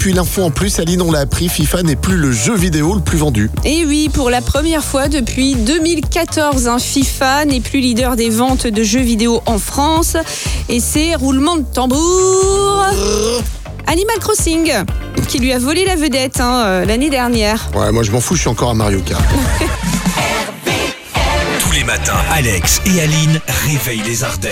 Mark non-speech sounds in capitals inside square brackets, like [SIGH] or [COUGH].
puis l'info en plus, Aline, on l'a appris, FIFA n'est plus le jeu vidéo le plus vendu. Et oui, pour la première fois depuis 2014, hein, FIFA n'est plus leader des ventes de jeux vidéo en France. Et c'est roulement de tambour. Animal Crossing, qui lui a volé la vedette hein, euh, l'année dernière. Ouais, moi je m'en fous, je suis encore à Mario Kart. [LAUGHS] Tous les matins, Alex et Aline réveillent les Ardennes.